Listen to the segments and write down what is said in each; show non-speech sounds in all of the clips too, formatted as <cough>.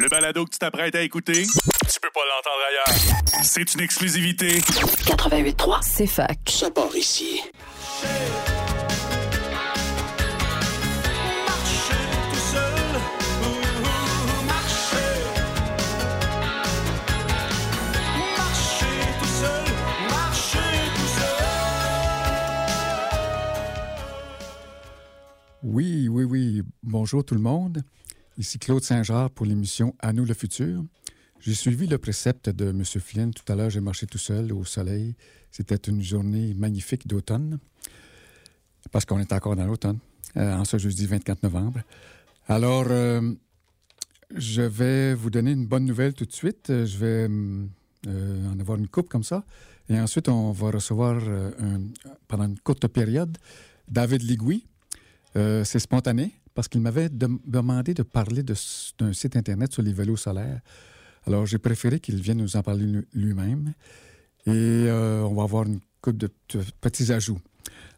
Le balado que tu t'apprêtes à écouter, tu peux pas l'entendre ailleurs. C'est une exclusivité. 88.3, C'est fac. Ça part ici. Oui, oui, oui. Bonjour tout le monde. Ici Claude Saint-Jean pour l'émission À nous le futur. J'ai suivi le précepte de M. Flynn. Tout à l'heure, j'ai marché tout seul au soleil. C'était une journée magnifique d'automne, parce qu'on est encore dans l'automne, euh, en ce jeudi 24 novembre. Alors, euh, je vais vous donner une bonne nouvelle tout de suite. Je vais euh, en avoir une coupe comme ça. Et ensuite, on va recevoir pendant une courte période David Ligui. C'est spontané parce qu'il m'avait dem- demandé de parler d'un site Internet sur les vélos solaires. Alors, j'ai préféré qu'il vienne nous en parler lui- lui-même. Et euh, on va avoir une coupe de, petits ajouts.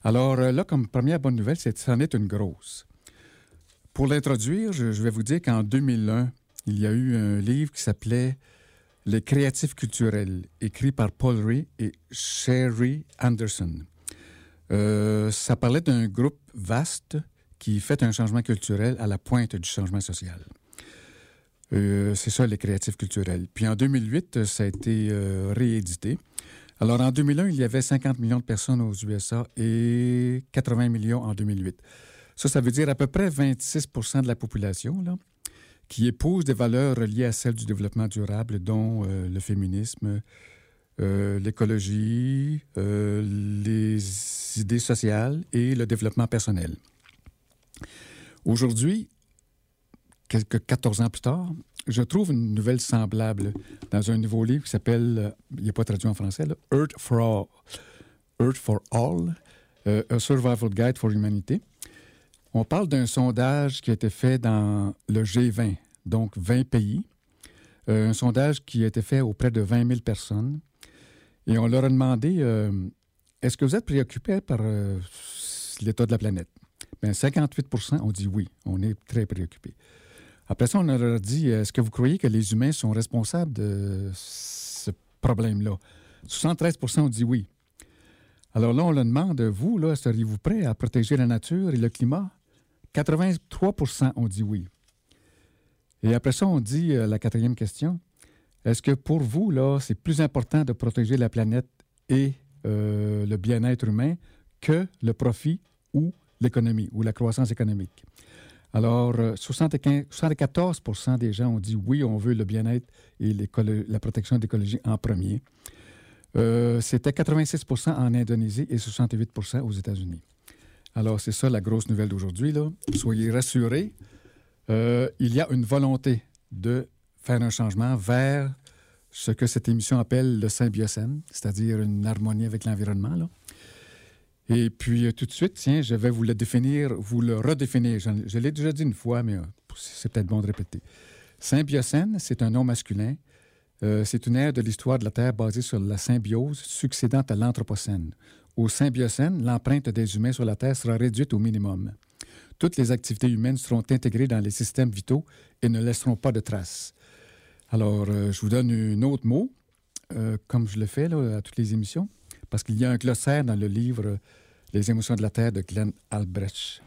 Alors, euh, là, comme première bonne nouvelle, c'est c'en est une grosse. Pour l'introduire, je, je vais vous dire qu'en 2001, il y a eu un livre qui s'appelait Les créatifs culturels, écrit par Paul Ray et Sherry Anderson. Euh, ça parlait d'un groupe vaste qui fait un changement culturel à la pointe du changement social. Euh, c'est ça, les créatifs culturels. Puis en 2008, euh, ça a été euh, réédité. Alors en 2001, il y avait 50 millions de personnes aux USA et 80 millions en 2008. Ça, ça veut dire à peu près 26% de la population là, qui épouse des valeurs reliées à celles du développement durable, dont le féminisme, l'écologie, les idées sociales et le développement personnel. Aujourd'hui, quelques 14 ans plus tard, je trouve une nouvelle semblable dans un nouveau livre qui s'appelle, euh, il n'est pas traduit en français, Earth for All, Earth for All euh, A Survival Guide for Humanity. On parle d'un sondage qui a été fait dans le G20, donc 20 pays. Euh, un sondage qui a été fait auprès de 20 000 personnes. Et on leur a demandé est-ce que vous êtes préoccupé par l'état de la planète? Bien, 58% ont dit oui, on est très préoccupé. Après ça, on leur dit est-ce que vous croyez que les humains sont responsables de ce problème-là? 73% ont dit oui. Alors là, on leur demande vous, là, seriez-vous prêt à protéger la nature et le climat? 83% ont dit oui. Et après ça, on dit euh, la quatrième question est-ce que pour vous, là, c'est plus important de protéger la planète et euh, le bien-être humain que le profit ou l'économie ou la croissance économique? Alors, euh, 75 74% des gens ont dit oui, on veut le bien-être et la protection de l'écologie en premier. Euh, C'était 86% en Indonésie et 68 aux États-Unis. Alors, c'est ça la grosse nouvelle d'aujourd'hui. Soyez rassurés. Euh, il y a une volonté de faire un changement vers ce que cette émission appelle le symbiocène, c'est-à-dire une harmonie avec l'environnement. Et puis, euh, tout de suite, tiens, je vais vous le définir, vous le redéfinir. Je, l'ai déjà dit une fois, mais euh, c'est peut-être bon de répéter. Symbiocène, c'est un nom masculin. Euh, c'est une ère de l'histoire de la Terre basée sur la symbiose succédant à l'Anthropocène. Au Symbiocène, l'empreinte des humains sur la Terre sera réduite au minimum. Toutes les activités humaines seront intégrées dans les systèmes vitaux et ne laisseront pas de traces. Alors, je vous donne un autre mot, comme je le fais à toutes les émissions, parce qu'il y a un glossaire dans le livre Les émotions de la Terre de Glenn Albrecht.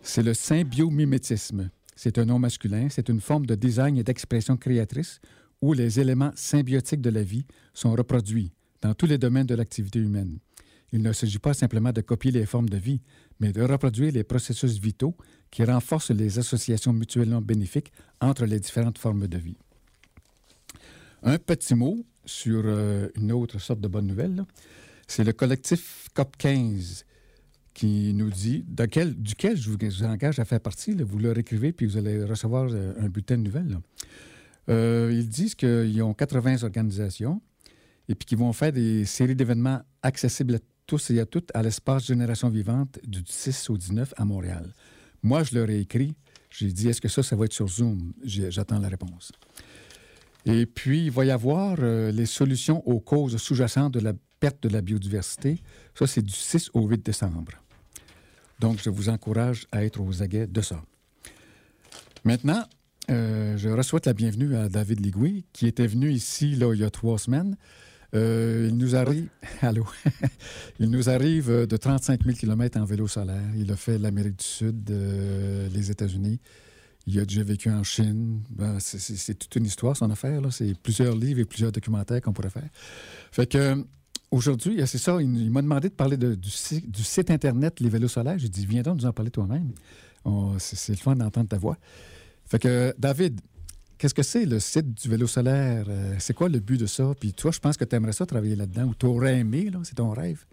C'est le symbiomimétisme. C'est un nom masculin, c'est une forme de design et d'expression créatrice où les éléments symbiotiques de la vie sont reproduits dans tous les domaines de l'activité humaine. Il ne s'agit pas simplement de copier les formes de vie, mais de reproduire les processus vitaux qui renforcent les associations mutuellement bénéfiques entre les différentes formes de vie. Un petit mot sur euh, une autre sorte de bonne nouvelle, c'est le collectif COP15 qui nous dit, duquel, je vous, engage à faire partie. vous leur écrivez, puis vous allez recevoir euh, un bulletin de nouvelles. Euh, ils disent qu'ils ont 80 organisations et puis qu'ils vont faire des séries d'événements accessibles à tous et à toutes à l'espace Génération Vivante du 6 au 19 à Montréal. Moi, je leur ai écrit, j'ai dit, est-ce que ça, ça va être sur Zoom? J'attends la réponse. Et puis, il va y avoir euh, les solutions aux causes sous-jacentes de la perte de la biodiversité. Ça, c'est du 6 au 8 décembre. Donc, je vous encourage à être aux aguets de ça. Maintenant, euh, je reçois la bienvenue à David Ligoué, qui était venu ici là, il y a trois semaines. Euh, il nous arrive, <laughs> allô, <laughs> il nous arrive de 35 000 km en vélo solaire. Il a fait l'Amérique du Sud, euh, les États-Unis. Il a déjà vécu en Chine. Ben, c'est- toute une histoire, son affaire. C'est plusieurs livres et plusieurs documentaires qu'on pourrait faire. Fait que aujourd'hui, c'est ça, il, m'a demandé de parler du, si- du site Internet Les Vélos Solaires. J'ai dit, viens donc nous en parler toi-même. C'est le fun d'entendre ta voix. Fait que, David, qu'est-ce que c'est le site du vélo solaire? Euh, c'est quoi le but de ça? Puis toi, je pense que tu aimerais ça travailler là-dedans ou tu aurais aimé, c'est ton rêve?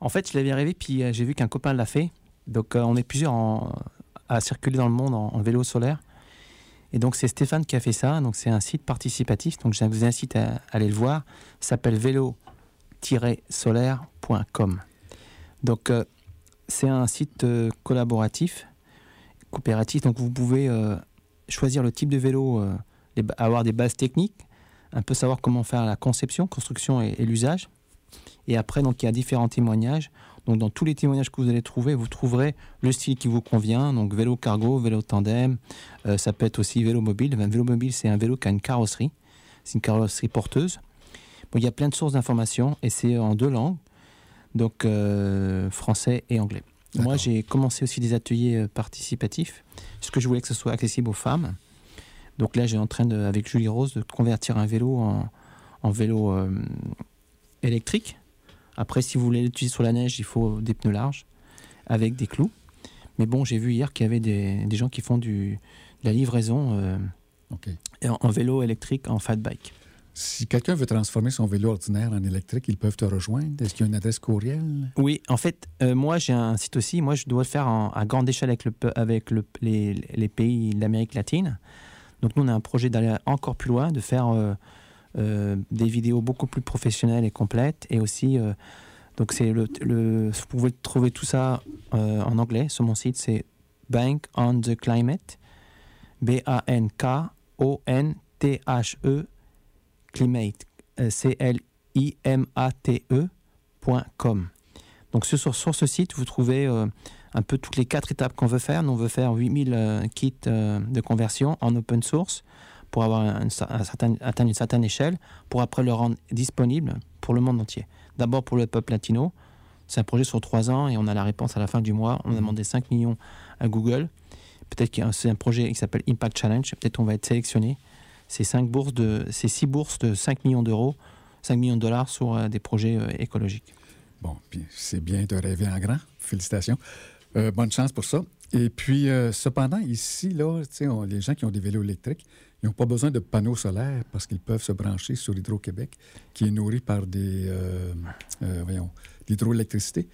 En fait, je l'avais rêvé, puis euh, j'ai vu qu'un copain l'a fait. Donc, euh, on est plusieurs à circuler dans le monde en, en vélo solaire. Et donc, c'est Stéphane qui a fait ça. Donc, c'est un site participatif. Donc, je vous incite à, aller le voir. S'appelle vélo-solaire.com. Donc, euh, c'est un site euh, collaboratif, coopératif. Donc, vous pouvez euh, choisir le type de vélo, avoir des bases techniques, un peu savoir comment faire la conception, construction et- l'usage. Et après, donc, il y a différents témoignages. Donc, dans tous les témoignages que vous allez trouver, vous trouverez le style qui vous convient. Donc, vélo cargo, vélo tandem. ça peut être aussi vélo mobile. Un vélo mobile, c'est un vélo qui a une carrosserie. C'est une carrosserie porteuse. Bon, il y a plein de sources d'informations et c'est en deux langues. Donc, euh, français et anglais. Moi, j'ai commencé aussi des ateliers euh, participatifs, parce que je voulais que ce soit accessible aux femmes. Donc là, j'ai en train, de, avec Julie Rose, de convertir un vélo en, en vélo euh, électrique. Après, si vous voulez l'utiliser sur la neige, il faut des pneus larges avec des clous. Mais bon, j'ai vu hier qu'il y avait des, des gens qui font du, de la livraison euh, en, en vélo électrique, en fat bike. Si quelqu'un veut transformer son vélo ordinaire en électrique, ils peuvent te rejoindre. Est-ce qu'il y a une adresse courriel? Oui, en fait, euh, moi j'ai un site aussi. Moi, je dois le faire en- à grande échelle avec, le, avec le- les, les pays d'Amérique latine. Donc, nous, on a un projet d'aller encore plus loin, de faire euh, euh, des vidéos beaucoup plus professionnelles et complètes. Et aussi, donc, le, vous pouvez trouver tout ça en anglais sur mon site. C'est Bank on the Climate, B-A-N-K-O-N-T-H-E, Climate, euh, C-L-I-M-A-T-E. Donc sur, ce site, vous trouvez euh, un peu toutes les quatre étapes qu'on veut faire. Nous, on veut faire 8000 euh, kits euh, de conversion en open source pour avoir un, un certain- atteindre une certaine échelle, pour après le rendre disponible pour le monde entier. D'abord pour le peuple latino. C'est un projet sur trois ans et on a la réponse à la fin du mois. On a demandé 5 millions à Google. Peut-être que c'est un projet qui s'appelle Impact Challenge. Peut-être qu'on va être sélectionné. C'est cinq bourses de, c'est six bourses de 5 millions d'euros, 5 millions de dollars sur euh, des projets euh, écologiques. Bon, c'est bien de rêver en grand. Félicitations. Euh, bonne chance pour ça. Et puis, cependant, ici, là, les gens qui ont des vélos électriques, ils n'ont pas besoin de panneaux solaires parce qu'ils peuvent se brancher sur Hydro-Québec, qui est nourri par des, euh, voyons, l'hydroélectricité.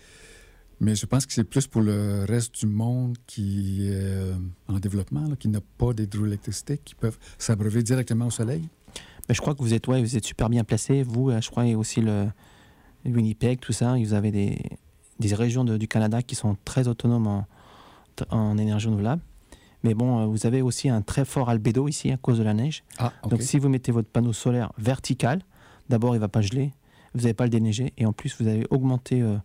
Mais je pense que c'est plus pour le reste du monde qui est euh, en développement, là, qui n'a pas d'hydroélectricité, qui peuvent s'abreuver directement au soleil. Mais je crois que vous êtes, ouais, vous êtes super bien placé. Vous, euh, je crois, et aussi le, Winnipeg, tout ça. Vous avez des, des régions de- du Canada qui sont très autonomes en, en énergie renouvelable. Mais bon, euh, vous avez aussi un très fort albédo ici à cause de la neige. Ah. Donc si vous mettez votre panneau solaire vertical, d'abord il ne va pas geler, vous n'allez pas le déneiger, et en plus vous allez augmenter euh,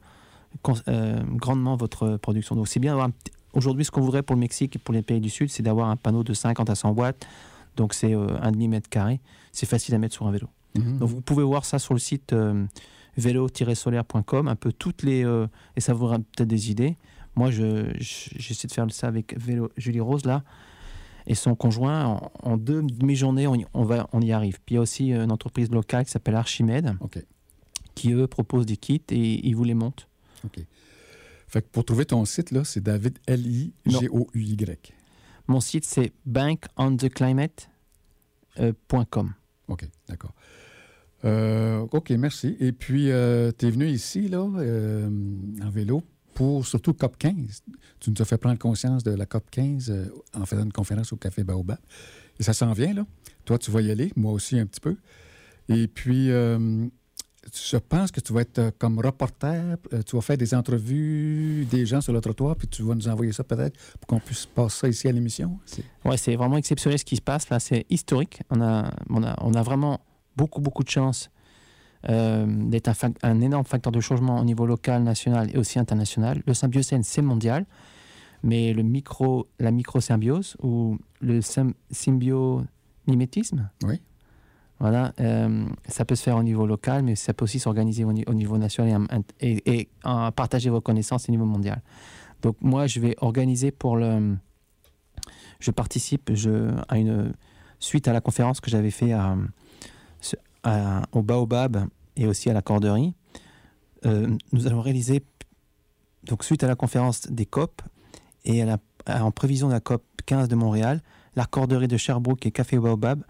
grandement votre production d'eau. C'est bien d'avoir Aujourd'hui, ce qu'on voudrait pour le Mexique et pour les pays du Sud, c'est d'avoir un panneau de 50 à 100 watts. Donc c'est euh, un demi mètre carré. C'est facile à mettre sur un vélo. Mhm. Donc vous pouvez voir ça sur le site euh, vélo-solaire.com, un peu toutes les... euh, et ça vous donnera peut-être des idées. Moi, je- je- j'essaie de faire ça avec vélo, Julie Rose, là, et son conjoint. En, en deux demi-journées, on, y- on, va, on y arrive. Puis il y a aussi euh, une entreprise locale qui s'appelle Archimède, qui, eux, propose des kits et ils vous les montent. OK. Fait que pour trouver ton site, là, c'est David L-I-G-O-U-Y. Mon site, c'est bankontheclimate.com. OK, d'accord. Euh, OK, merci. Et puis, tu es venu ici, là, euh, en vélo, pour surtout COP 15. Tu nous as fait prendre conscience de la COP 15 euh, en faisant une conférence au Café Baobab. Et ça s'en vient, là. Toi, tu vas y aller, moi aussi un petit peu. Et puis, euh, je pense que tu vas être euh, comme reporter, euh, tu vas faire des entrevues des gens sur le trottoir, puis tu vas nous envoyer ça peut-être pour qu'on puisse passer ça ici à l'émission. Ouais, c'est vraiment exceptionnel ce qui se passe là, c'est historique. On a, on, a, on a vraiment beaucoup, beaucoup de chance euh, d'être un, énorme facteur de changement au niveau local, national et aussi international. Le symbiocène, c'est mondial. Mais le micro, la microsymbiose ou le sym- symbionimétisme, Oui. Voilà, euh, ça peut se faire au niveau local, mais ça peut aussi s'organiser au, ni- au niveau national et, partager vos connaissances au niveau mondial. Donc moi, je vais organiser pour le... Je participe à une... Suite à la conférence que j'avais fait à, à- au Baobab et aussi à la Corderie, euh, nous allons réaliser, donc suite à la conférence des COP et en prévision de la COP 15 de Montréal, la Corderie de Sherbrooke et Café Baobab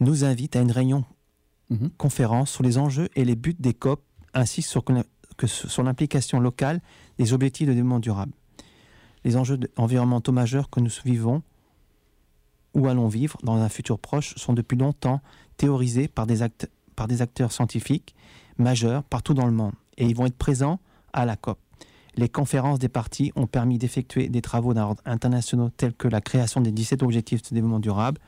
nous invite à une réunion Mhm. conférence sur les enjeux et les buts des COP, ainsi que sur, que sur l'implication locale des objectifs de développement durable. Les enjeux environnementaux majeurs que nous vivons ou allons vivre dans un futur proche sont depuis longtemps théorisés par des, acte- par des acteurs scientifiques majeurs partout dans le monde et ils vont être présents à la COP. Les conférences des parties ont permis d'effectuer des travaux d'ordre internationaux tels que la création des 17 objectifs de développement durable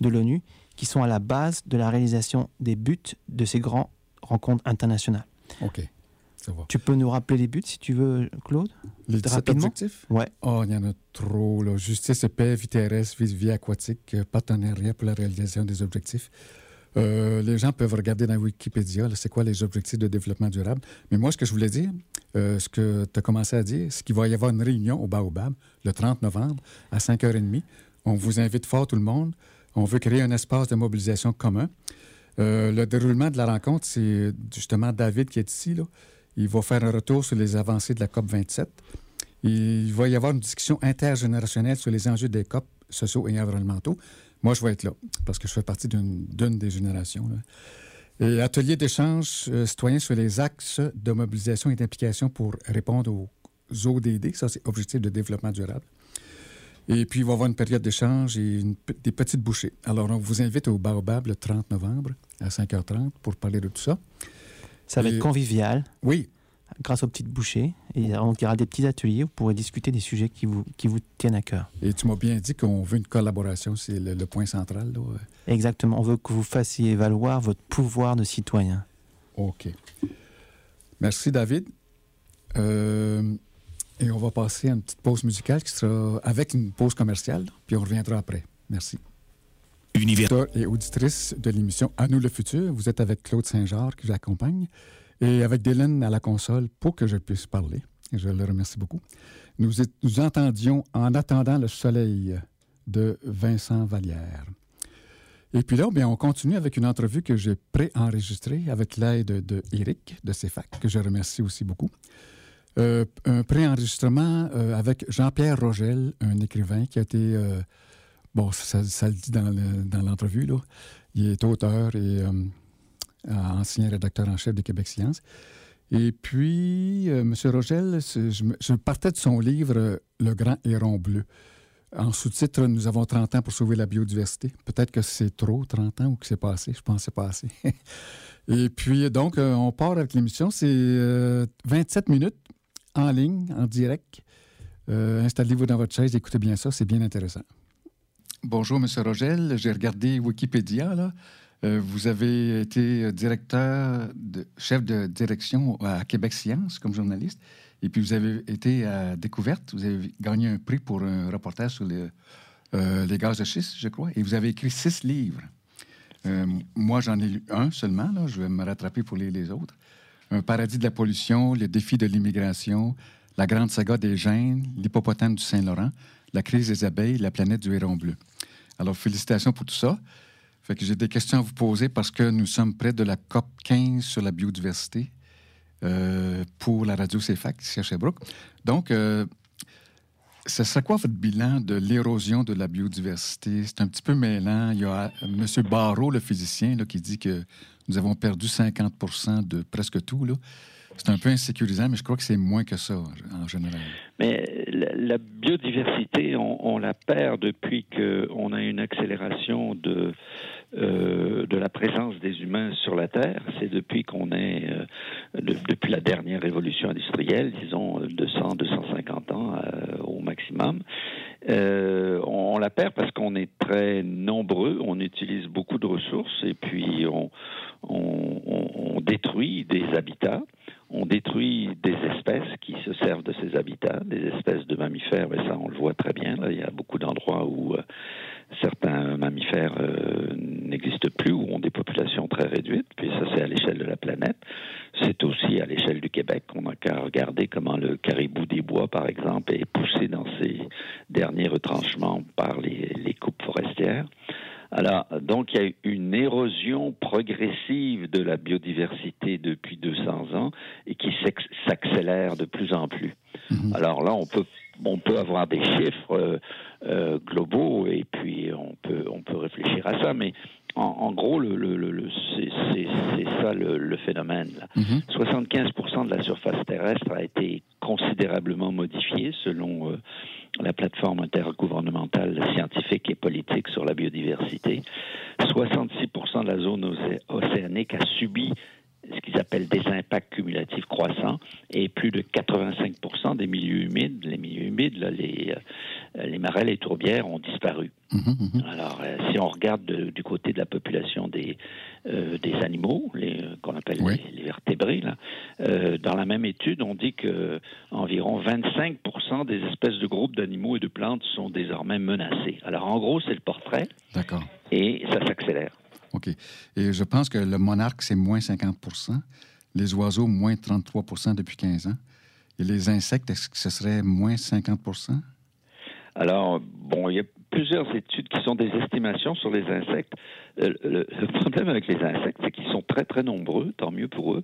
de l'ONU qui sont à la base de la réalisation des buts de ces grandes rencontres internationales. OK. Tu peux nous rappeler les buts si tu veux, Claude Les 17 Rapidement? objectifs? Ouais. Oh, il y en a trop. Là. Justice et paix, vie terrestre, vie, vie aquatique, euh, partenariat pour la réalisation des objectifs. Euh, les gens peuvent regarder dans Wikipédia, c'est quoi les objectifs de développement durable. Mais moi, ce que je voulais dire, euh, ce que tu as commencé à dire, c'est qu'il va y avoir une réunion au Baobab le 30 novembre à 5h30. On vous invite fort tout le monde. On veut créer un espace de mobilisation commun. Euh, le déroulement de la rencontre, c'est justement David qui est ici. Il va faire un retour sur les avancées de la COP 27. Il va y avoir une discussion intergénérationnelle sur les enjeux des COP sociaux et environnementaux. Moi, je vais être là parce que je fais partie d'une des générations. Et atelier d'échange euh, citoyen sur les axes de mobilisation et d'implication pour répondre aux ODD, ça c'est Objectifs de développement durable. Et puis, il va y avoir une période d'échange et une des petites bouchées. Alors, on vous invite au Baobab le 30 novembre à 5h30 pour parler de tout ça. Ça va Et- être convivial Oui, grâce aux petites bouchées. Et y aura des petits ateliers où vous pourrez discuter des sujets qui vous, qui vous tiennent à cœur. et tu m'as bien dit qu'on veut une collaboration, c'est le, le point central. Là. Exactement. On veut que vous fassiez valoir votre pouvoir de citoyen. OK. Merci, David. Euh, et on va passer à une petite pause musicale qui sera avec une pause commerciale, puis on reviendra après. Merci. Univers. Et auditrices de l'émission À nous le futur, vous êtes avec Claude Saint-Jean qui vous accompagne et avec Dylan à la console pour que je puisse parler. Et je le remercie beaucoup. Nous, est- nous entendions En attendant le soleil de Vincent Vallière. Et puis là, bien, on continue avec une entrevue que j'ai pré-enregistrée avec l'aide de Eric de CEFAC, que je remercie aussi beaucoup. Euh, un pré-enregistrement euh, avec Jean-Pierre Rogel, un écrivain qui a été, euh, bon, ça, le dit dans le- dans l'entrevue, là. Il est auteur et euh, ancien rédacteur en chef de Québec Science. Et puis, M. Rogel, je, je partais de son livre Le Grand Héron Bleu. En sous-titre, nous avons 30 ans pour sauver la biodiversité. Peut-être que c'est trop, 30 ans, ou que c'est passé. Je pense que c'est passé. <laughs> Et puis, donc, on part avec l'émission. C'est euh, 27 minutes en ligne, en direct. Euh, Installez-vous dans votre chaise, écoutez bien ça, c'est bien intéressant. Bonjour, M. Rogel. J'ai regardé Wikipédia. Euh, vous avez été directeur, chef de direction à Québec Science comme journaliste. Et puis, vous avez été à Découverte. Vous avez gagné un prix pour un reportage sur les, euh, les gaz de schiste, je crois. Et vous avez écrit six livres. Moi, j'en ai lu un seulement. Je vais me rattraper pour lire les autres. Un paradis de la pollution, les défis de l'immigration, la grande saga des gènes, l'hippopotame du Saint-Laurent, la crise des abeilles, la planète du héron bleu. Alors, félicitations pour tout ça. Fait j'ai des questions à vous poser parce que nous sommes près de la COP 15 sur la biodiversité euh, pour la radio CFAC ici à Sherbrooke. Donc, euh, ce serait quoi votre bilan de l'érosion de la biodiversité? C'est un petit peu mêlant. Il y a M. Barrault, le physicien, là, qui dit que nous avons perdu 50% de presque tout. Là. C'est un peu insécurisant, mais je crois que c'est moins que ça en général. Mais la, biodiversité, on, la perd depuis qu'on a une accélération de, euh, de la présence des humains sur la Terre. C'est depuis qu'on est, euh, de, depuis la dernière révolution industrielle, disons 200, 250 ans euh, au maximum. Euh, on, on, la perd parce qu'on est très nombreux, on utilise beaucoup de ressources et puis on, on, on détruit des habitats on détruit des espèces qui se servent de ces habitats, des espèces de mammifères, mais ça on le voit très bien. Là, il y a beaucoup d'endroits où euh, certains mammifères euh, n'existent plus ou ont des populations très réduites. Puis ça, c'est à l'échelle de la planète. C'est aussi à l'échelle du Québec. On n'a qu'à regarder comment le caribou des bois, par exemple, est poussé dans ses derniers retranchements par les, les coupes forestières. Alors, donc, il y a une érosion progressive de la biodiversité depuis 200 ans et qui s'accélère de plus en plus. Mhm. Alors là, on peut, on peut avoir des chiffres euh, euh, globaux et puis on peut, on peut réfléchir à ça, mais en, gros, le, le, le c'est ça le, phénomène. Là. 75% mhm. de la surface terrestre a été considérablement modifiée selon euh, la plateforme intergouvernementale scientifique et politique sur la biodiversité. 66% de la zone océanique a subi ce qu'ils appellent des impacts cumulatifs croissants et plus de 85% des milieux humides, les milieux humides, les, euh, les marais, les tourbières ont disparu. Mhm, mhm. Alors, euh, si on regarde du côté de la population des, euh, des animaux, qu'on appelle les, vertébrés, là, dans la même étude, on dit que environ 25% des espèces de groupes d'animaux et de plantes sont désormais menacées. Alors, en gros, c'est le portrait. D'accord. Et ça s'accélère. OK. Et je pense que le monarque, c'est moins 50 les oiseaux, moins 33 depuis 15 ans. Et les insectes, est-ce que ce serait moins 50 Alors, bon, il y a plusieurs études qui sont des estimations sur les insectes. Euh, le, problème avec les insectes, c'est qu'ils sont très, très nombreux, tant mieux pour eux.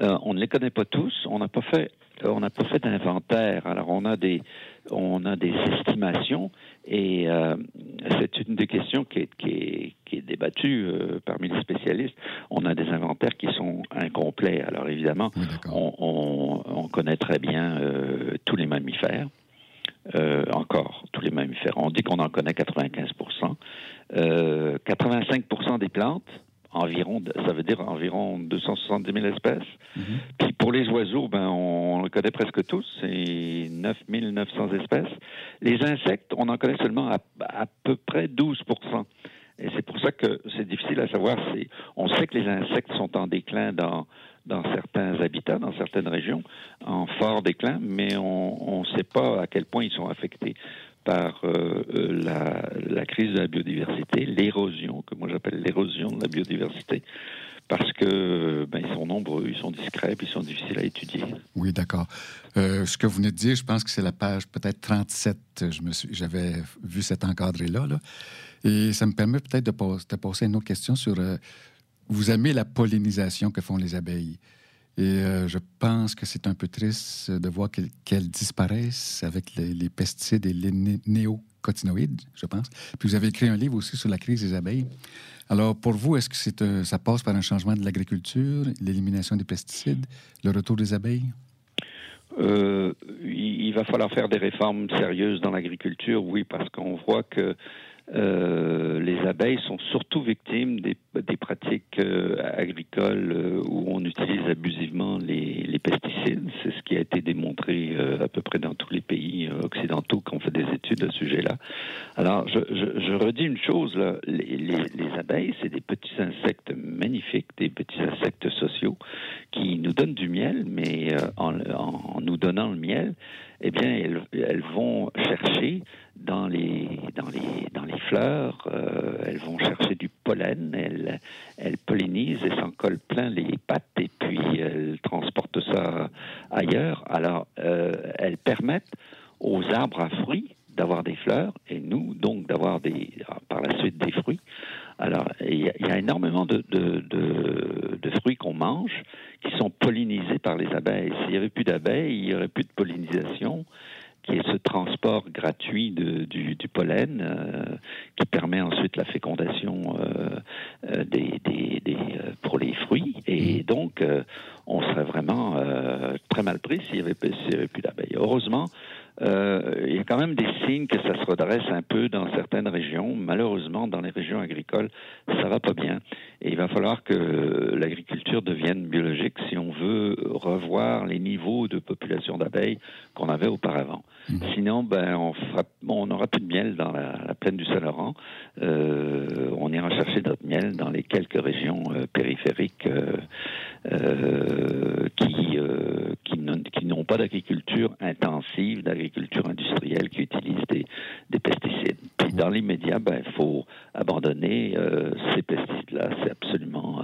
Euh, on ne les connaît pas tous. On n'a pas fait, fait d'inventaire. Alors, on a des, on a des estimations et euh, c'est une des questions qui est, qui est, débattue euh, parmi les spécialistes. On a des inventaires qui sont incomplets. Alors évidemment, on, connaît très bien euh, tous les mammifères. encore, tous les mammifères. On dit qu'on en connaît 95% 85% des plantes, environ, ça veut dire environ 270 000 espèces. Mhm. Puis pour les oiseaux, ben, on, les connaît presque tous, c'est 9 900 espèces. Les insectes, on en connaît seulement à, à peu près 12% et c'est pour ça que c'est difficile à savoir. on sait que les insectes sont en déclin dans, dans certains habitats, dans certaines régions, en fort déclin, mais on ne sait pas à quel point ils sont affectés par euh, euh, la, crise de la biodiversité, l'érosion, que moi j'appelle l'érosion de la biodiversité, parce que ben, ils sont nombreux, ils sont discrets, puis ils sont difficiles à étudier. Oui, d'accord. Euh, ce que vous venez de dire, je pense que c'est la page peut-être 37. Je me suis, j'avais vu cet encadré-là, là, et ça me permet peut-être de, de, passer une autre question sur. vous aimez la pollinisation que font les abeilles. Et euh, je pense que c'est un peu triste de voir qu'elles disparaissent avec les, pesticides et les néocotinoïdes, je pense. Puis vous avez écrit un livre aussi sur la crise des abeilles. Alors, pour vous, est-ce que c'est ça passe par un changement de l'agriculture, l'élimination des pesticides, le retour des abeilles? Euh, il va falloir faire des réformes sérieuses dans l'agriculture, oui, parce qu'on voit que euh, les abeilles sont surtout victimes des, pratiques euh, agricoles euh, où on utilise abusivement les, pesticides. C'est ce qui a été démontré à peu près dans tous les pays occidentaux qui ont fait des études à ce sujet-là. Alors, je, redis une chose, là. Les, abeilles, c'est des petits insectes magnifiques, des petits insectes sociaux qui nous donnent du miel, mais en, nous donnant le miel, eh bien, elles vont chercher dans les, dans les, dans les fleurs, euh, elles vont chercher du pollen, elles, pollinisent et s'en collent plein les pattes et puis elles transportent ça ailleurs. Alors, euh, elles permettent aux arbres à fruits d'avoir des fleurs et nous, donc, d'avoir des, par la suite des fruits. Alors, il y, a énormément de, de, de, de fruits qu'on mange qui sont pollinisés par les abeilles. S'il n'y avait plus d'abeilles, il n'y aurait plus de pollinisation qui est ce transport gratuit de, du, du, pollen euh, qui permet ensuite la fécondation euh, euh des, des, des pour les fruits. Et mm. donc, on serait vraiment très mal pris s'il n'y avait, avait, plus d'abeilles. Heureusement, il y a quand même des signes que ça se redresse un peu dans certaines régions. Malheureusement, dans les régions agricoles, ça va pas bien. Et il va falloir que l'agriculture devienne biologique si on veut revoir les niveaux de population d'abeilles qu'on avait auparavant. Mmh. Sinon, ben, on, fera, on n'aura plus de miel dans la, du Saint-Laurent. Euh, on ira chercher notre miel dans les quelques régions euh, périphériques euh, qui, qui n'ont pas d'agriculture intensive, d'agriculture industrielle, qui utilise des, des pesticides. Puis dans l'immédiat, ben, il faut abandonner ces pesticides-là. C'est absolument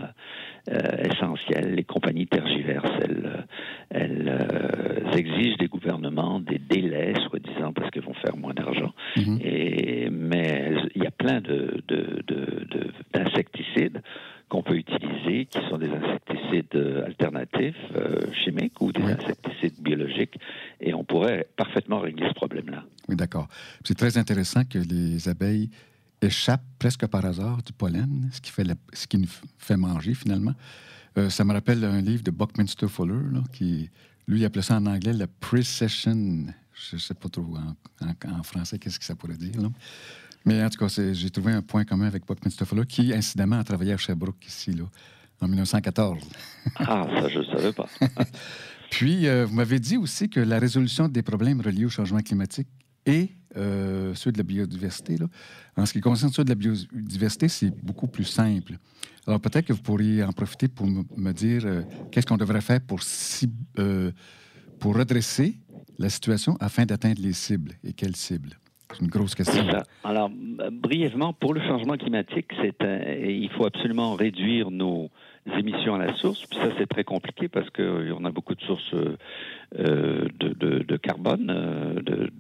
essentiel. Les compagnies tergiversent. Elles, elles exigent des gouvernements des délais, soi-disant, parce qu'elles vont faire moins d'argent. Et, mais il y a plein de, d'insecticides qu'on peut utiliser, qui sont des insecticides alternatifs, euh, chimiques ou des insecticides biologiques, et on pourrait parfaitement régler ce problème-là. Oui, d'accord. C'est très intéressant que les abeilles échappent presque par hasard du pollen, ce qui, fait ce qui nous fait manger finalement. Euh, ça me rappelle un livre de Buckminster Fuller, qui, lui, appelait ça en anglais le precession. Je ne sais pas trop en, français qu'est-ce que ça pourrait dire. Mais en tout cas, j'ai trouvé un point commun avec Buckminster Fuller, qui, incidemment, a travaillé à Sherbrooke, ici, là, en 1914. ah, ça, je ne savais pas. <laughs> Puis, euh, vous m'avez dit aussi que la résolution des problèmes reliés au changement climatique et euh, ceux de la biodiversité, en ce qui concerne ceux de la biodiversité, c'est beaucoup plus simple. Alors, peut-être que vous pourriez en profiter pour me, dire euh, qu'est-ce qu'on devrait faire pour, pour redresser la situation afin d'atteindre les cibles et quelles cibles? C'est une grosse question. Alors, brièvement, pour le changement climatique, il faut absolument réduire nos émissions à la source. Puis ça, c'est très compliqué parce qu'on a beaucoup de sources euh, de, de, carbone, euh, de,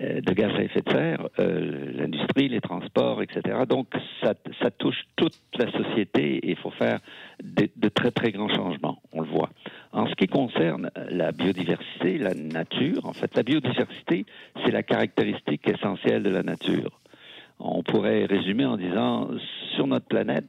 euh, gaz à effet de serre, l'industrie, les transports, etc. Donc, ça, ça, touche toute la société et il faut faire de, très, très grands changements. On le voit. En ce qui concerne la biodiversité, la nature, en fait, la biodiversité, c'est la caractéristique essentielle de la nature. On pourrait résumer en disant, sur notre planète,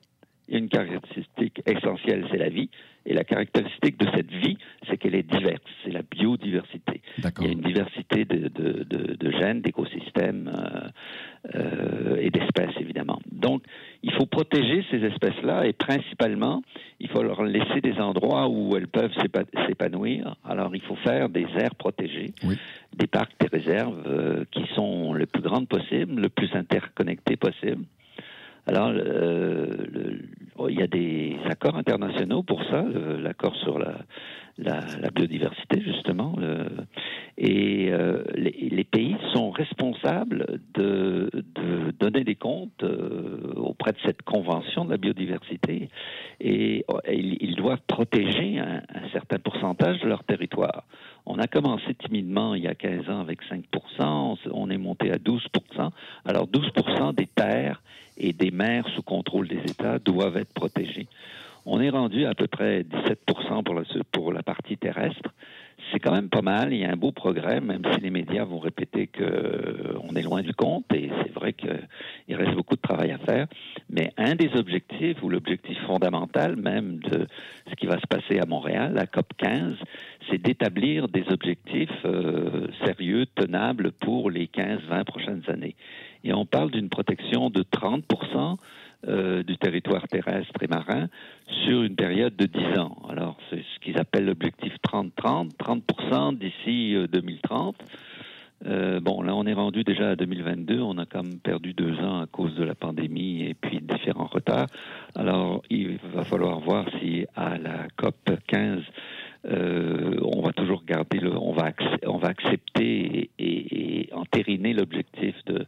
une caractéristique essentielle, c'est la vie. Et la caractéristique de cette vie, c'est qu'elle est diverse. C'est la biodiversité. Il y a une diversité de, de, de, de gènes, d'écosystèmes euh, euh, et d'espèces, évidemment. Donc, il faut protéger ces espèces-là et principalement, il faut leur laisser des endroits où elles peuvent s'épanouir. Alors, il faut faire des aires protégées, des parcs, des réserves euh, qui sont le plus grandes possible, le plus interconnectés possible. Alors, il y a des accords internationaux pour ça, l'accord sur la, biodiversité, justement. et euh, les, pays sont responsables de, donner des comptes euh, auprès de cette convention de la biodiversité et, ils, doivent protéger un, certain pourcentage de leur territoire. On a commencé timidement il y a 15 ans avec 5 on est monté à 12 Alors 12% des terres et des mers sous contrôle des États doivent être protégées. On est rendu à peu près 17 pour la, pour la partie terrestre. C'est quand même pas mal. Il y a un beau progrès, même si les médias vont répéter qu'on euh, est loin du compte. Et c'est vrai qu'il reste beaucoup de travail à faire. Mais un des objectifs, ou l'objectif fondamental même de ce qui va se passer à Montréal, la COP 15, c'est d'établir des objectifs euh, sérieux, tenables pour les 15-20 prochaines années. Et on parle d'une protection de 30% euh, du territoire terrestre et marin sur une période de 10 ans. Alors, c'est ce qu'ils appellent l'objectif 30-30, 30%, d'ici 2030. Euh, euh, bon, là, on est rendu déjà à 2022. On a quand même perdu deux ans à cause de la pandémie et puis différents retards. Alors, il va falloir voir si à la COP 15, euh, on va toujours garder, le, on va, accepter et, et entériner l'objectif de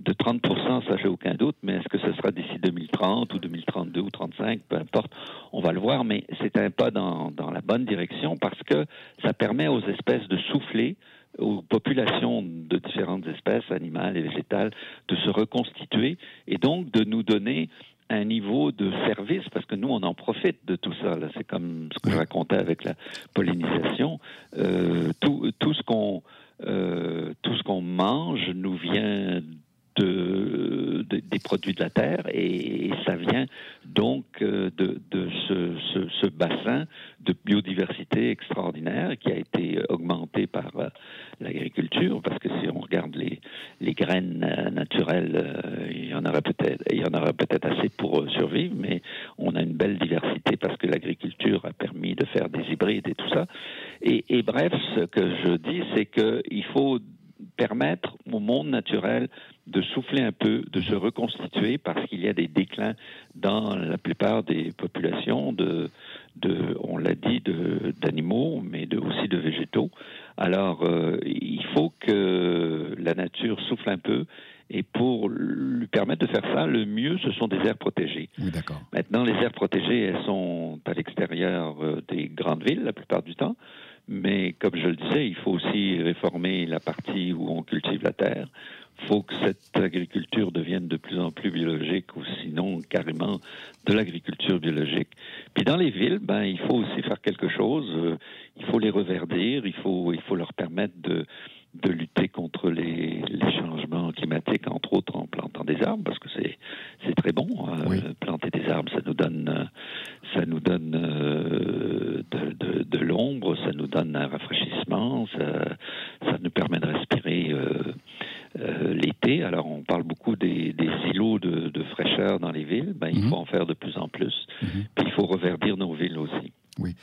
de 30% ça j'ai aucun doute, mais est-ce que ce sera d'ici 2030 ou 2032 ou 35, peu importe, on va le voir, mais c'est un pas dans, dans la bonne direction parce que ça permet aux espèces de souffler, aux populations de différentes espèces, animales et végétales, de se reconstituer et donc de nous donner un niveau de service, parce que nous, on en profite de tout ça. C'est comme ce que je racontais avec la pollinisation. Euh, tout, tout ce qu'on euh, tout ce qu'on mange nous vient de, des produits de la terre et, ça vient donc euh, de, de ce, ce, bassin de biodiversité extraordinaire qui a été augmenté par euh, l'agriculture parce que si on regarde les, les graines euh, naturelles, il y en aura peut-être il y en aura peut-être assez pour survivre, mais on a une belle diversité parce que l'agriculture a permis de faire des hybrides et tout ça. Et, et bref, ce que je dis, c'est qu'il faut permettre au monde naturel de souffler un peu, de se reconstituer parce qu'il y a des déclins dans la plupart des populations de, de on l'a dit, d'animaux, mais de, aussi de végétaux. Alors, euh, il faut que la nature souffle un peu. Et pour lui permettre de faire ça, le mieux, ce sont des aires protégées. Oui, d'accord. Maintenant, les aires protégées, elles sont à l'extérieur euh, des grandes villes la plupart du temps. Mais comme je le disais, il faut aussi réformer la partie où on cultive la terre. Il faut que cette agriculture devienne de plus en plus biologique ou sinon carrément de l'agriculture biologique. Puis dans les villes, ben, il faut aussi faire quelque chose. Euh, il faut les reverdir, il faut, il faut leur permettre de, de lutter contre les, les, changements climatiques, entre autres en plantant des arbres, parce que c'est c'est très bon. Euh, planter des arbres, ça nous donne ça nous donne euh, de, de, de l'ombre, ça nous donne un rafraîchissement, ça, ça nous permet de respirer euh, l'été. Alors on parle beaucoup des, des silos de, de, fraîcheur dans les villes. Ben, il mhm. faut en faire de plus en plus. Mhm. Puis il faut reverdir nos villes aussi. Oui.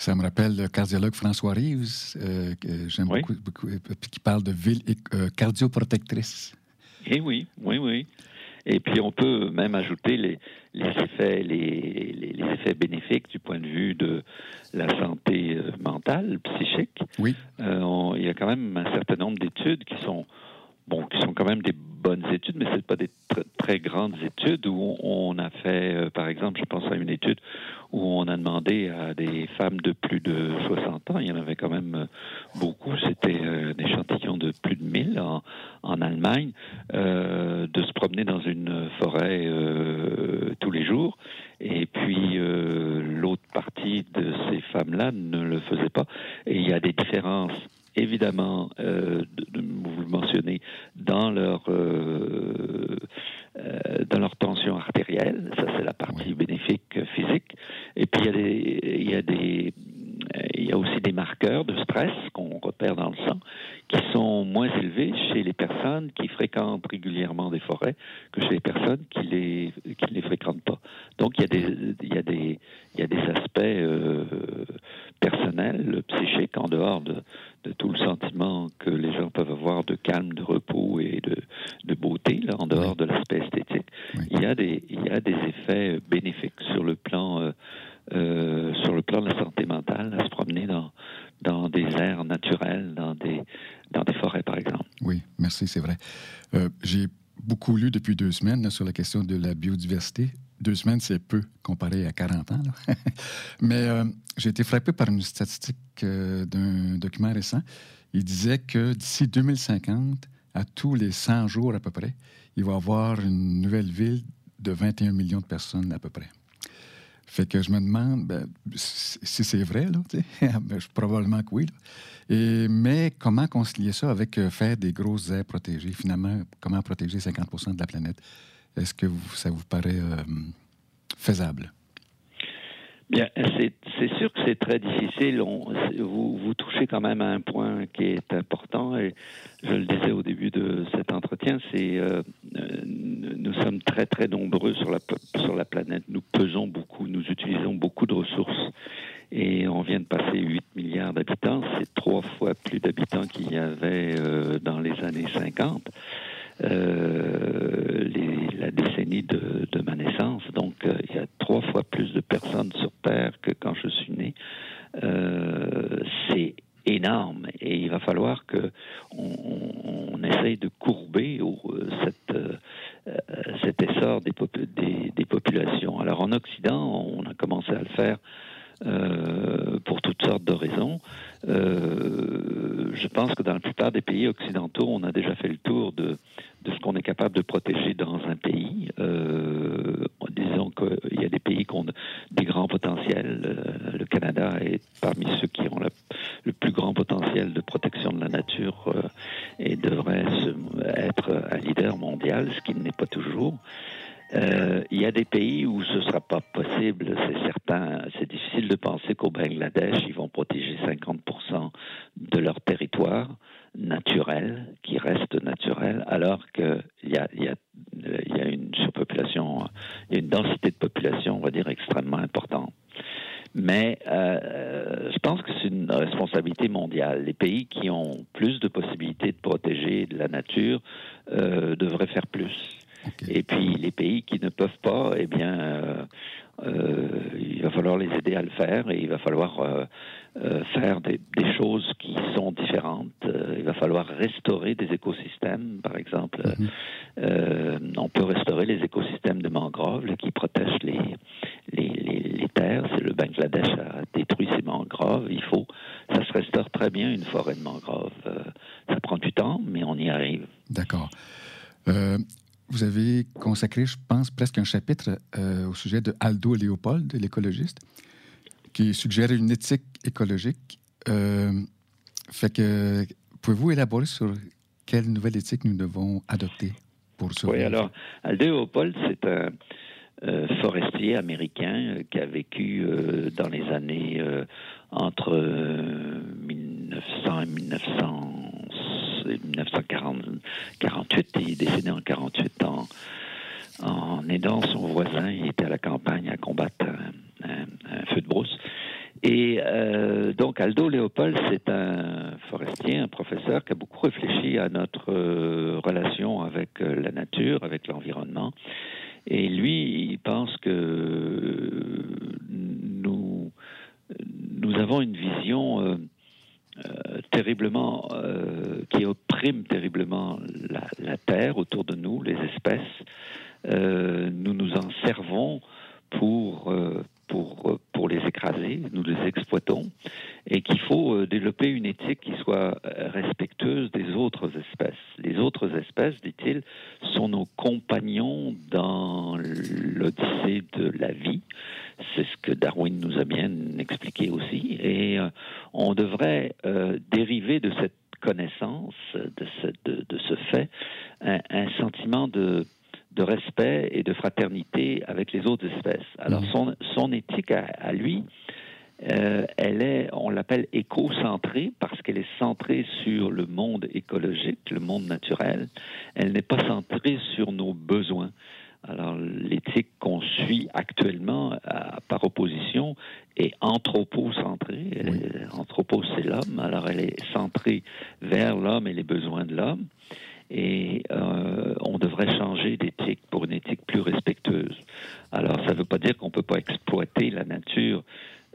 Ça me rappelle le cardiologue François Rives, euh, que j'aime beaucoup, beaucoup, euh, qui parle de ville euh, cardioprotectrice. Eh oui, oui, oui. Et puis on peut même ajouter les, les effets, les, les, effets bénéfiques du point de vue de la santé mentale, psychique. Oui. Euh, il y a quand même un certain nombre d'études qui sont bon, qui sont quand même des bonnes études, mais c'est pas des très, grandes études où on, a fait, euh, par exemple, je pense à une étude où on a demandé à des femmes de plus de 60 ans, il y en avait quand même euh, beaucoup, c'était euh, un échantillon de plus de 1000 en, Allemagne, de se promener dans une forêt tous les jours. Et puis l'autre partie de ces femmes-là ne le faisait pas. Et il y a des différences évidemment, vous le mentionnez, dans leur euh, euh, dans leur tension artérielle. Ça, c'est la partie bénéfique physique. Et puis il y a des, il y a des il y a aussi des marqueurs de stress qu'on repère dans le sang qui sont moins élevés chez les personnes qui fréquentent régulièrement des forêts que chez les personnes qui les qui les fréquentent pas. Donc il y a des il y a des il y a des aspects euh, personnels, psychiques en dehors de, de tout le sentiment que les gens peuvent avoir de calme, de repos et de, de beauté là en dehors de l'aspect esthétique. Il y a des il y a des effets bénéfiques sur le plan euh, euh, sur le plan de la santé mentale, à se promener dans, dans des aires naturelles, dans des, dans des forêts, par exemple. Oui, merci, c'est vrai. Euh, j'ai beaucoup lu depuis deux de la biodiversité. Deux semaines, c'est peu comparé à 40 ans. <laughs> Mais euh, j'ai été frappé par une statistique d'un document récent. Il disait que d'ici 2050, à tous les 100 jours à peu près, il va y avoir une nouvelle ville de 21 millions de personnes à peu près. Fait que je me demande ben, si c'est vrai, <laughs> ben, probablement que oui. Mais comment concilier ça avec euh, faire des grosses aires protégées? Finalement, comment protéger 50% de la planète? Est-ce que ça vous paraît euh, faisable? Bien, c'est sûr que c'est très difficile. vous, touchez quand même à un point qui est important et je le disais au début de cet entretien, c'est euh, nous sommes très très nombreux sur la planète. Nous pesons beaucoup, nous utilisons beaucoup de ressources et on vient de passer 8 milliards d'habitants. C'est trois fois plus d'habitants qu'il y avait euh, dans les années 50. Euh, les, de, ma naissance. Donc, euh, il y a trois fois plus de personnes sur Terre que quand je suis né. Euh, c'est énorme et il va falloir que on, on essaye de courber cette, cet essor des, populations. Alors en Occident, on a commencé à le faire euh, pour toutes sortes de raisons. Euh, je pense que dans la plupart des pays occidentaux, on a déjà fait le tour de, de ce qu'on est capable de protéger dans un pays. Euh, disons qu'il y a des pays qui ont des grands potentiels. Euh, le Canada est parmi ceux qui ont le plus grand potentiel de protection de la nature euh, et devrait être un leader mondial il y a des pays où ce ne sera pas possible, c'est certain. C'est difficile de penser qu'au Bangladesh, ils vont protéger 50% de leur territoire naturel, qui reste naturel, alors qu'il y a, y, a, y a une surpopulation, il y a une densité de population, on va dire, extrêmement importante. Mais euh, je pense que c'est une responsabilité mondiale. Les pays qui ont plus de possibilités de protéger la nature euh, devraient faire plus. Et puis les pays qui ne peuvent pas, eh bien, euh, euh, il va falloir les aider à le faire et il va falloir euh, euh, faire des, des, choses qui sont différentes. Il va falloir restaurer des écosystèmes, par exemple. Mm-hmm. on peut restaurer les écosystèmes de mangroves là, qui protègent les, les, les, les terres. C'est le Bangladesh a détruit ses mangroves. Il faut, ça se restaure très bien une forêt de mangroves. ça prend du temps, mais on y arrive. D'accord. Vous avez consacré, je pense, presque un chapitre euh, au sujet de Aldo Léopold, l'écologiste, qui suggère une éthique écologique. Euh, fait que, pouvez-vous élaborer sur quelle nouvelle éthique nous devons adopter pour ce Oui, alors, Aldo Léopold, c'est un euh, forestier américain euh, qui a vécu dans les années entre 1900 et 1900 1948. Il est décédé en 48 ans en aidant son voisin. Il était à la campagne à combattre un, feu de brousse. Et euh, donc Aldo Léopold, c'est un forestier, un professeur qui a beaucoup réfléchi à notre euh, relation avec euh, la nature, avec l'environnement. Et lui, il pense que nous, nous avons une vision terriblement, euh, qui opprime terriblement la, la, terre autour de nous, les espèces. Euh, nous nous en servons pour, euh, pour, pour les écraser, nous les exploitons, et qu'il faut euh, développer une éthique qui soit respectueuse des autres espèces. Les autres espèces, dit-il, sont nos compagnons dans l'odyssée de la vie. C'est ce que Darwin nous a bien expliqué aussi. Et euh, on devrait euh, dériver de cette connaissance, de ce, de, ce fait, un sentiment de de respect et de fraternité avec les autres espèces. Alors son, son éthique à, à lui, euh, elle est, on l'appelle éco-centrée parce qu'elle est centrée sur le monde écologique, le monde naturel. Elle n'est pas centrée sur nos besoins. Alors l'éthique qu'on suit actuellement, à, par opposition, est anthropocentrée. Oui. Anthropo, c'est l'homme. Alors elle est centrée vers l'homme et les besoins de l'homme et euh, on devrait changer d'éthique pour une éthique plus respectueuse. Alors, ça ne veut pas dire qu'on ne peut pas exploiter la nature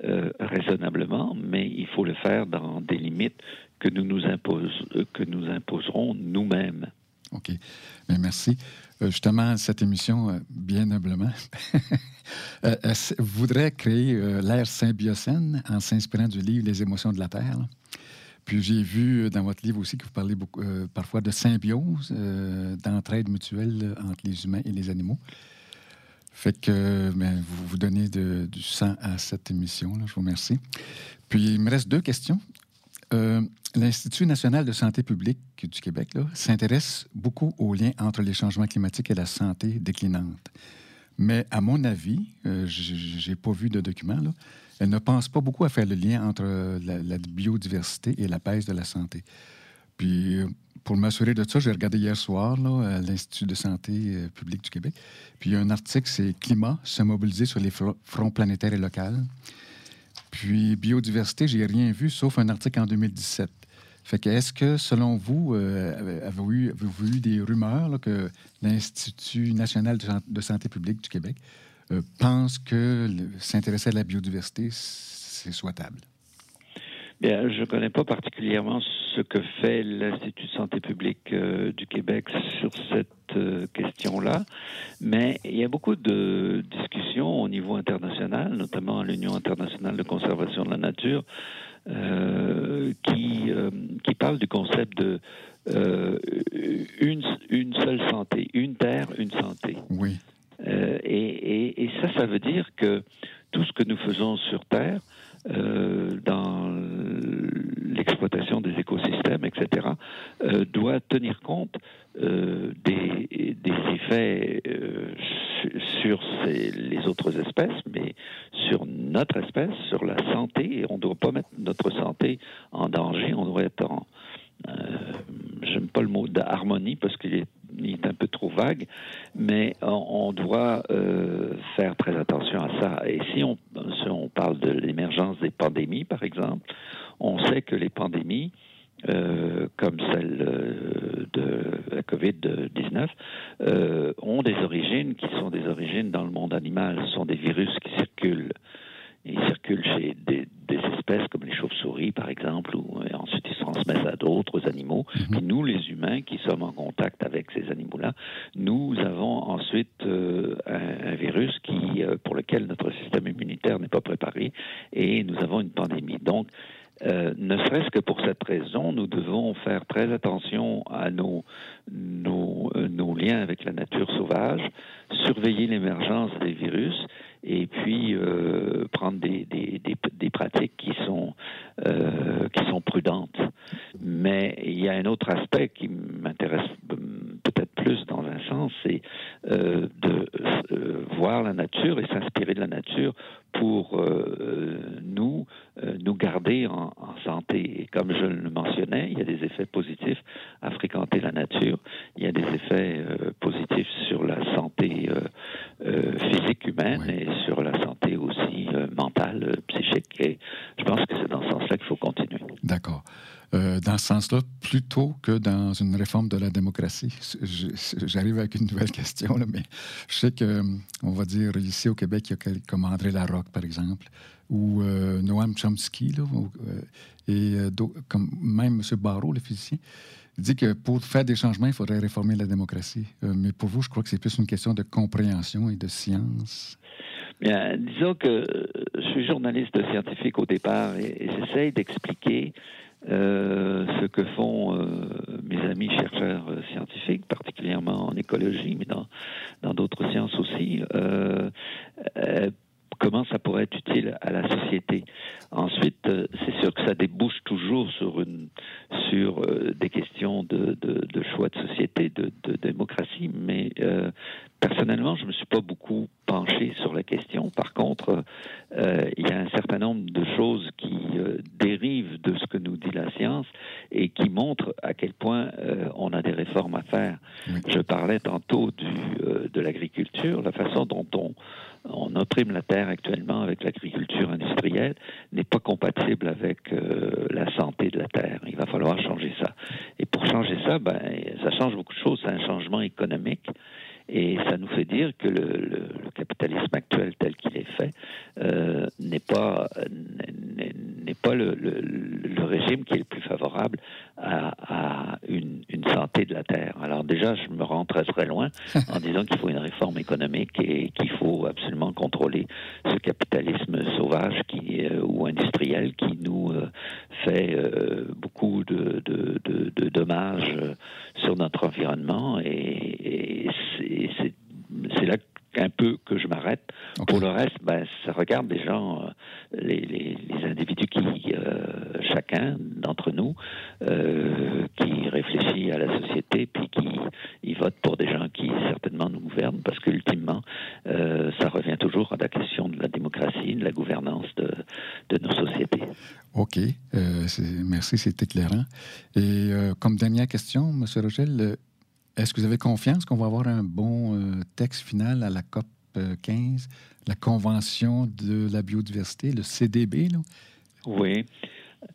euh, raisonnablement, mais il faut le faire dans des limites que nous nous, impose, euh, que nous imposerons nous-mêmes. OK. Mais merci. Justement, cette émission, bien humblement, <laughs> euh, voudrait créer l'ère symbiocène en s'inspirant du livre Les émotions de la Terre. Puis j'ai vu dans votre livre aussi que vous parlez beaucoup, euh, parfois de symbiose, euh, d'entraide mutuelle entre les humains et les animaux. Fait que ben, vous vous donnez du sang à cette émission. Je vous remercie. Puis il me reste deux questions. Euh, L'Institut national de santé publique du Québec s'intéresse beaucoup aux liens entre les changements climatiques et la santé déclinante. Mais à mon avis, euh, j'ai pas vu de document, là, elle ne pense pas beaucoup à faire le lien entre la, la biodiversité et la baisse de la santé. Puis, pour m'assurer de ça, j'ai regardé hier soir à l'Institut de santé publique du Québec. Puis, il y a un article, c'est Climat, se mobiliser sur les fronts planétaires et locaux. Puis, biodiversité, j'ai rien vu, sauf un article en 2017. Fait que, est-ce que, selon vous, euh, avez-vous eu, des rumeurs que l'Institut national de santé publique du Québec euh, pense que s'intéresser à la biodiversité, c'est souhaitable? Bien, je ne connais pas particulièrement ce que fait l'Institut de santé publique euh, du Québec sur cette euh, question-là, mais il y a beaucoup de discussions au niveau international, notamment à l'Union internationale de conservation de la nature, euh, qui, qui parle du concept de une, une seule santé, une terre, une santé. Oui. Et, et, ça, ça veut dire que tout ce que nous faisons sur Terre, dans l'exploitation des écosystèmes, etc., doit tenir compte des, effets sur les autres espèces, mais sur notre espèce, sur la santé, et on ne doit pas mettre notre santé en danger, on doit être en, euh, j'aime pas le mot d'harmonie parce qu'il est, un peu trop vague, mais on, doit euh, faire très attention à ça. Et si on, on parle de l'émergence des pandémies, par exemple, on sait que les pandémies, euh, comme celle de la COVID-19, ont des origines qui sont des origines dans le monde animal. Ce sont des virus qui circulent ils circulent chez des, espèces comme les chauves-souris, par exemple, ou euh, ensuite ils se transmettent à d'autres animaux. Mhm. nous, les humains qui sommes en contact avec ces animaux-là, nous avons ensuite euh, un, virus qui, euh, pour lequel notre système immunitaire n'est pas préparé, et nous avons une pandémie. Donc, ne serait-ce que pour cette raison, nous devons faire très attention à nos, nos, nos liens avec la nature sauvage, surveiller l'émergence des virus et puis euh, prendre des, des, des, pratiques qui sont, euh, qui sont prudentes. Mais il y a un autre aspect qui m'intéresse peut-être plus dans un sens, c'est euh, de voir la nature et s'inspirer de la nature pour nous, nous garder en, en, santé. Et comme je le mentionnais, il y a des effets positifs à fréquenter la nature. Il y a des effets positifs sur la santé physique humaine et sur la santé aussi euh, mentale, euh, psychique. Et je pense que c'est dans ce sens-là qu'il faut continuer. D'accord. Euh, dans ce sens-là, plutôt que dans une réforme de la démocratie. J'arrive avec une nouvelle <laughs> question, mais je sais que, on va dire, ici au Québec, il y a comme André Larocque, par exemple, ou Noam Chomsky, là, et comme même M. Barrault, le physicien. Dit que pour faire des changements, il faudrait réformer la démocratie. mais pour vous, je crois que c'est plus une question de compréhension et de science. Bien, disons que euh, je suis journaliste scientifique au départ et, j'essaye d'expliquer euh, ce que font euh, mes amis chercheurs scientifiques, particulièrement en écologie, mais dans d'autres sciences aussi, comment ça pourrait être utile à la société. Ensuite, c'est sûr que ça débouche toujours sur des questions de, choix de société, de démocratie, mais personnellement, je ne me suis pas beaucoup penché sur la question. Par contre, euh, il y a un certain nombre de choses qui euh, dérivent de ce que nous dit la science et qui montrent à quel point euh, on a des réformes à faire. Je parlais tantôt du, de l'agriculture, la façon dont on, on opprime la terre actuellement avec l'agriculture industrielle n'est pas compatible avec la santé de la terre. Il va falloir changer ça. Et pour changer ça, ben, ça change beaucoup de choses. C'est un changement économique. Et ça nous fait dire que le, le, le capitalisme actuel tel qu'il est fait euh, n'est pas n'est pas le, le, régime qui est le plus favorable à, à une, une, santé de la terre. Alors déjà, je me rends très très loin <laughs> en disant qu'il faut une réforme économique et qu'il faut absolument contrôler ce capitalisme sauvage qui euh, ou industriel qui nous euh, fait euh, beaucoup de, de, de, de, dommages sur notre environnement et, et c'est là un peu que je m'arrête. Pour le reste, ben, ça regarde des gens, euh, les, individus qui, euh, chacun d'entre nous, euh, qui réfléchit à la société, puis qui y vote pour des gens qui certainement nous gouvernent, parce qu'ultimement, ça revient toujours à la question de la démocratie, de la gouvernance de, nos sociétés. OK. Merci, c'est éclairant. Et comme dernière question, M. Rogel, est-ce que vous avez confiance qu'on va avoir un bon texte final à la COP 15, la Convention de la biodiversité, le CDB? Là? Oui.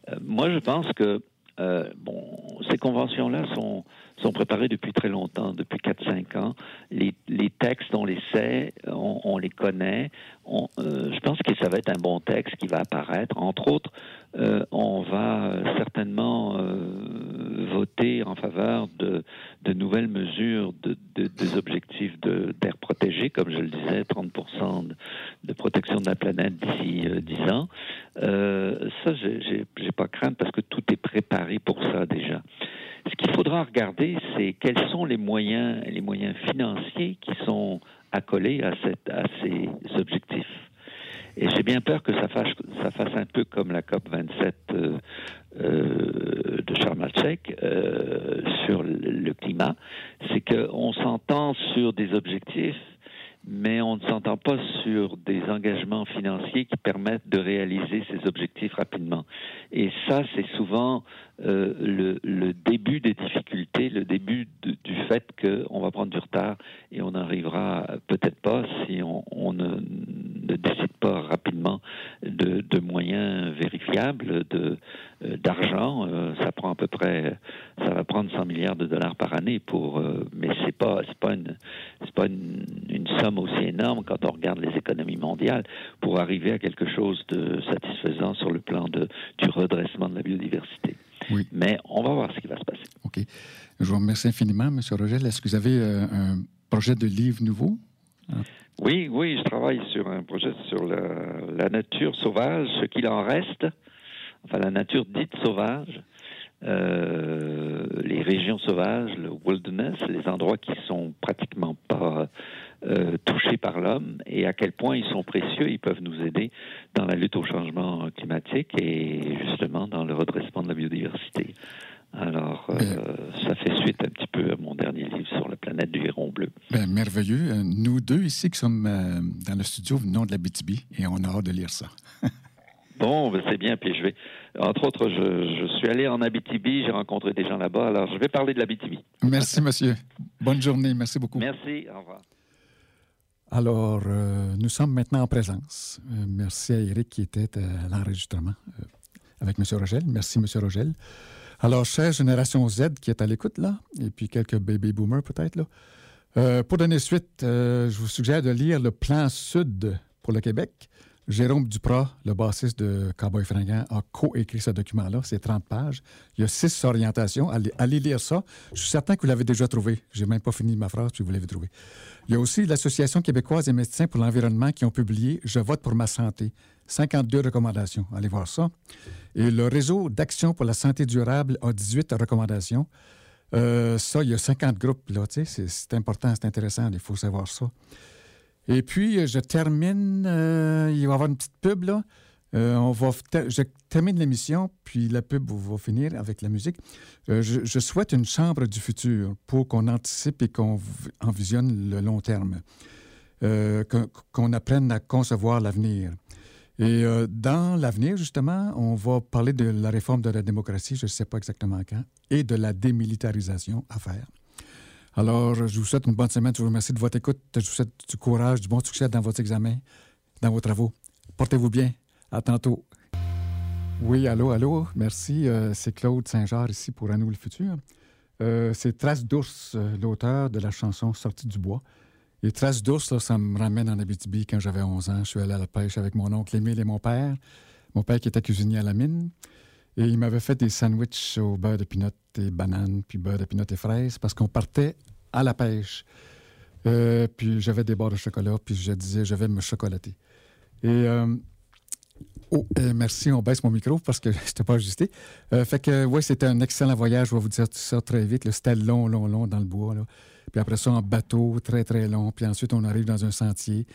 Euh, moi, je pense que euh, bon, ces conventions-là sont, sont préparées depuis très longtemps, depuis 4-5 ans. Les, les, textes, on les sait, on, les connaît. On, euh, je pense que ça va être un bon texte qui va apparaître. Entre autres, euh, on va certainement euh, voter en faveur de, de nouvelles mesures de, de, des objectifs d'air protégé, comme je le disais, 30 de, de, protection de la planète d'ici 10 ans. ça, j'ai pas crainte parce que tout est préparé pour ça déjà. Ce qu'il faudra regarder, c'est quels sont les moyens, les moyens financiers qui sont accolés à, cette, à ces objectifs. Et j'ai bien peur que ça fasse, ça fasse un peu comme la COP 27 euh, de Charles sur le climat, c'est qu'on s'entend sur des objectifs mais on ne s'entend pas sur des engagements financiers qui permettent de réaliser ces objectifs rapidement. Et ça, c'est souvent euh, le, le, début des difficultés, le début du fait qu'on va prendre du retard et on n'arrivera peut-être pas si on, on ne, ne, décide pas rapidement de, de moyens vérifiables, de euh, d'argent. Euh, ça prend à peu près, ça va prendre 100 milliards de dollars par année pour, euh, mais c'est pas c'est pas une c'est pas une, une, somme aussi énorme quand on regarde les économies mondiales pour arriver à quelque chose de satisfaisant sur le plan de du redressement de la biodiversité. Oui. Mais on va voir ce qui va se passer. OK. Je vous remercie infiniment, M. Rogel. Est-ce que vous avez un projet de livre nouveau? Oui, oui, je travaille sur un projet sur la, nature sauvage, ce qu'il en reste, enfin la nature dite sauvage, euh, les régions sauvages, le wilderness, les endroits qui sont pratiquement pas euh, touchés par l'homme et à quel point ils sont précieux, ils peuvent nous aider dans la lutte au changement climatique et justement dans le redressement de la biodiversité. Alors, euh, ça fait suite un petit peu à mon dernier livre sur la planète du héron bleu. Ben, merveilleux. Euh, nous deux ici qui sommes euh, dans le studio venons de la BTB et on a hâte de lire ça. <laughs> Bon, ben c'est bien. Puis je vais, entre autres, je, je suis allé en Abitibi, j'ai rencontré des gens là-bas. Alors, je vais parler de l'Abitibi. Merci, monsieur. Bonne journée. Merci beaucoup. Merci. Au revoir. Alors, euh, nous sommes maintenant en présence. Euh, merci à Eric qui était à l'enregistrement euh, avec M. Rogel. Merci, M. Rogel. Alors, chère génération Z qui est à l'écoute, là, et puis quelques baby boomers peut-être, là. Euh, pour donner suite, je vous suggère de lire le plan sud pour le Québec. Jérôme Duprat, le bassiste de Cowboy Fringant, a co-écrit ce document-là. C'est 30 pages. Il y a six orientations. Allez, allez lire ça. Je suis certain que vous l'avez déjà trouvé. J'ai même pas fini ma phrase, puis vous l'avez trouvé. Il y a aussi l'Association québécoise des médecins pour l'environnement qui ont publié Je vote pour ma santé. 52 recommandations. Allez voir ça. Et le réseau d'action pour la santé durable a 18 recommandations. Euh, ça, il y a 50 groupes, là, tu sais, c'est important, c'est intéressant, il faut savoir ça. Et puis, je termine, euh, il va y avoir une petite pub, là. Euh, on va je termine l'émission, puis la pub va finir avec la musique. Euh, je, souhaite une chambre du futur pour qu'on anticipe et qu'on envisionne le long terme, euh, qu'on apprenne à concevoir l'avenir. Et euh, dans l'avenir, justement, on va parler de la réforme de la démocratie, je ne sais pas exactement quand, et de la démilitarisation à faire. Alors, je vous souhaite une bonne semaine. Je vous remercie de votre écoute. Je vous souhaite du courage, du bon succès dans votre examen, dans vos travaux. Portez-vous bien. À tantôt. Oui, allô, allô. Merci. Euh, c'est Claude Saint-Jean ici pour À nous le futur. Euh, c'est Trace d'ours, l'auteur de la chanson Sortie du bois. Et Trace d'ours, ça me ramène en Abitibi quand j'avais 11 ans. Je suis allé à la pêche avec mon oncle Émile et mon père. Mon père qui était cuisinier à la mine. Et il m'avait fait des sandwichs au beurre de pinot et bananes, puis beurre de pinot et fraises, parce qu'on partait à la pêche. Euh, puis j'avais des barres de chocolat, puis je disais, je vais me chocolater. Et euh, Oh, euh, merci, on baisse mon micro parce que <laughs> je pas ajusté. Fait que, oui, c'était un excellent voyage. Je vais vous dire tout ça très vite. C'était long, long, long dans le bois. Là. Puis après ça, en bateau, très, très long. Puis ensuite, on arrive dans un sentier.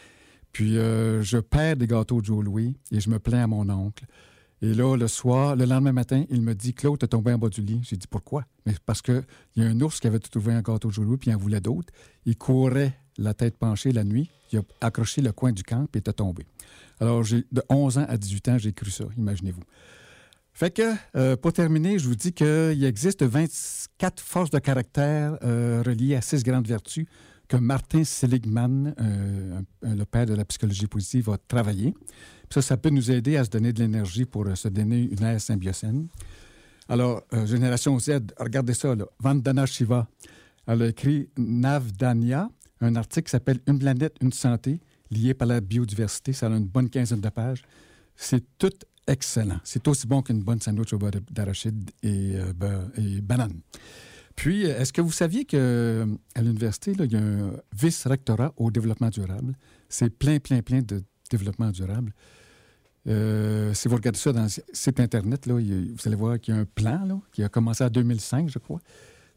Puis euh, je perds des gâteaux de Joe Louis et je me plains à mon oncle. Et là, le soir, le lendemain matin, il me dit Claude, t'es tombé en bas du lit. J'ai dit pourquoi? Mais parce qu'il y a un ours qui avait trouvé un gâteau de Joe Louis, puis il en voulait d'autres. Il courait la tête penchée la nuit. Il a accroché le coin du camp, puis il était tombé. Alors, de 11 ans à 18 ans, j'ai cru ça, imaginez-vous. Fait que, euh, pour terminer, je vous dis qu'il existe 24 forces de caractère euh, reliées à six grandes vertus que Martin Seligman, euh, le père de la psychologie positive, va travailler. ça, ça peut nous aider à se donner de l'énergie pour se donner une ère symbiocène. Alors, Génération Z, regardez ça, là. Vandana Shiva, elle a écrit Navdanya, un article qui s'appelle Une planète, une santé, lié par la biodiversité. Ça a une bonne quinzaine de pages. C'est tout excellent. C'est aussi bon qu'une bonne sandwich au beurre d'arachide et, euh, et, banane. Puis, est-ce que vous saviez qu'à euh, l'université, il y a un vice-rectorat au développement durable? C'est plein, plein, plein de développement durable. Euh, si vous regardez ça dans le site Internet, là, vous allez voir qu'il y a un plan qui a commencé en 2005, je crois.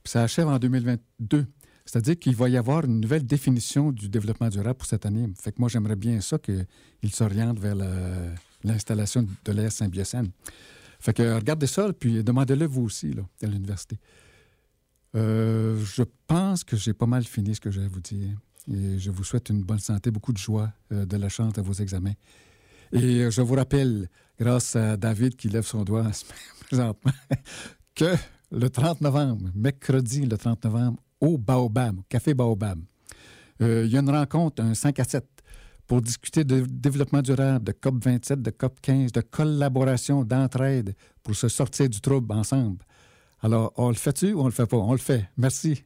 Puis ça achève en 2022. C'est-à-dire qu'il va y avoir une nouvelle définition du développement durable pour cette année. Fait que moi, j'aimerais bien ça qu'il s'oriente vers l'installation de l'air symbiocène. Fait que regardez ça, puis demandez-le vous aussi, là, à l'université. Euh, je pense que j'ai pas mal fini ce que j'ai à vous dire. Et je vous souhaite une bonne santé, beaucoup de joie, euh, de la chance à vos examens. Et euh, je vous rappelle, grâce à David qui lève son doigt <laughs> présentement, que le 30 novembre, mercredi le 30 novembre, au Baobab, Café Baobab, il y a une rencontre, un 5 à 7, pour discuter de développement durable, de COP 27, de COP 15, de collaboration, d'entraide, pour se sortir du trouble ensemble. Alors, on le fait-tu ou on le fait pas? On le fait. Merci.